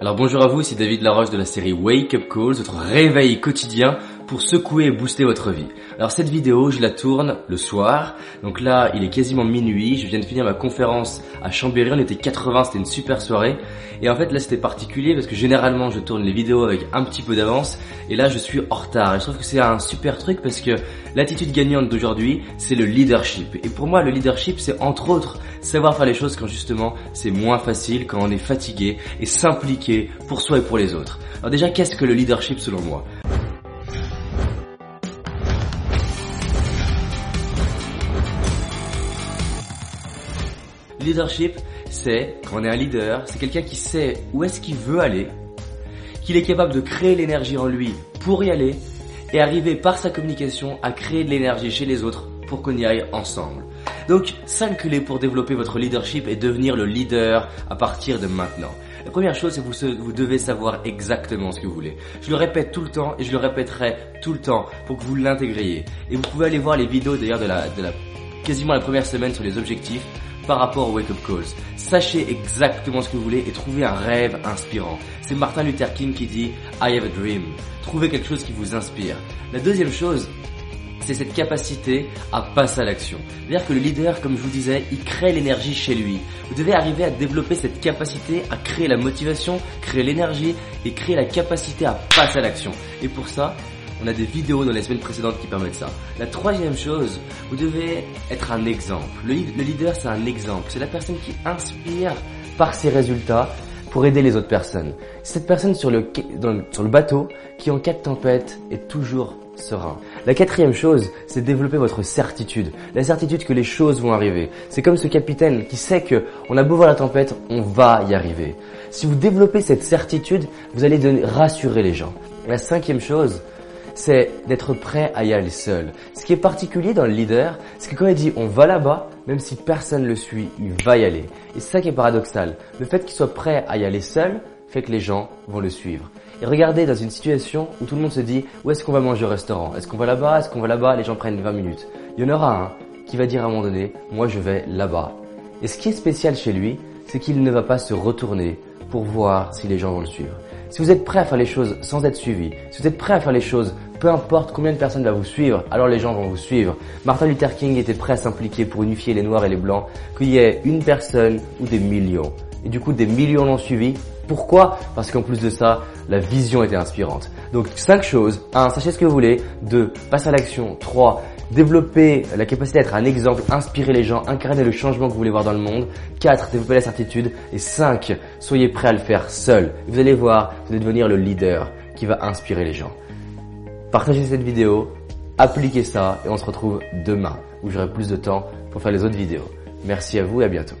Alors bonjour à vous, c'est David Laroche de la série Wake Up Calls, votre réveil quotidien pour secouer et booster votre vie. Alors cette vidéo, je la tourne le soir. Donc là, il est quasiment minuit. Je viens de finir ma conférence à Chambéry. On était 80, c'était une super soirée. Et en fait, là, c'était particulier parce que généralement, je tourne les vidéos avec un petit peu d'avance. Et là, je suis en retard. Et je trouve que c'est un super truc parce que l'attitude gagnante d'aujourd'hui, c'est le leadership. Et pour moi, le leadership, c'est entre autres savoir faire les choses quand justement c'est moins facile, quand on est fatigué et s'impliquer pour soi et pour les autres. Alors déjà, qu'est-ce que le leadership selon moi? Leadership, c'est, quand on est un leader, c'est quelqu'un qui sait où est-ce qu'il veut aller, qu'il est capable de créer l'énergie en lui pour y aller, et arriver par sa communication à créer de l'énergie chez les autres pour qu'on y aille ensemble. Donc, 5 clés pour développer votre leadership et devenir le leader à partir de maintenant. La première chose, c'est que vous, vous devez savoir exactement ce que vous voulez. Je le répète tout le temps et je le répéterai tout le temps pour que vous l'intégriez. Et vous pouvez aller voir les vidéos d'ailleurs de la, de la quasiment la première semaine sur les objectifs par rapport aux Wake Up Calls. Sachez exactement ce que vous voulez et trouvez un rêve inspirant. C'est Martin Luther King qui dit I have a dream. Trouvez quelque chose qui vous inspire. La deuxième chose, c'est cette capacité à passer à l'action. C'est-à-dire que le leader, comme je vous disais, il crée l'énergie chez lui. Vous devez arriver à développer cette capacité à créer la motivation, créer l'énergie et créer la capacité à passer à l'action. Et pour ça, on a des vidéos dans les semaines précédentes qui permettent ça. La troisième chose, vous devez être un exemple. Le, leader, c'est un exemple. C'est la personne qui inspire par ses résultats pour aider les autres personnes. Cette personne sur le, sur le bateau qui, en cas de tempête, est toujours serein. La quatrième chose, c'est développer votre certitude. La certitude que les choses vont arriver. C'est comme ce capitaine qui sait que on a beau voir la tempête, on va y arriver. Si vous développez cette certitude, vous allez rassurer les gens. La cinquième chose, c'est d'être prêt à y aller seul. Ce qui est particulier dans le leader, c'est que quand il dit on va là-bas, même si personne ne le suit, il va y aller. Et c'est ça qui est paradoxal. Le fait qu'il soit prêt à y aller seul fait que les gens vont le suivre. Et regardez dans une situation où tout le monde se dit où est-ce qu'on va manger au restaurant? Est-ce qu'on va là-bas? Est-ce qu'on va là-bas? Les gens prennent 20 minutes. Il y en aura un qui va dire à un moment donné moi je vais là-bas. Et ce qui est spécial chez lui, c'est qu'il ne va pas se retourner pour voir si les gens vont le suivre. Si vous êtes prêt à faire les choses sans être suivi, si vous êtes prêt à faire les choses peu importe combien de personnes va vous suivre, alors les gens vont vous suivre. Martin Luther King était prêt à s'impliquer pour unifier les noirs et les blancs, qu'il y ait une personne ou des millions. Et du coup, des millions l'ont suivi. Pourquoi? Parce qu'en plus de ça, la vision était inspirante. Donc, cinq choses. 1. Sachez ce que vous voulez. 2. Passe à l'action. 3. Développer la capacité d'être un exemple, inspirer les gens, incarner le changement que vous voulez voir dans le monde. 4. Développer la certitude. Et 5. Soyez prêt à le faire seul. Vous allez voir, vous allez devenir le leader qui va inspirer les gens. Partagez cette vidéo, appliquez ça et on se retrouve demain où j'aurai plus de temps pour faire les autres vidéos. Merci à vous et à bientôt.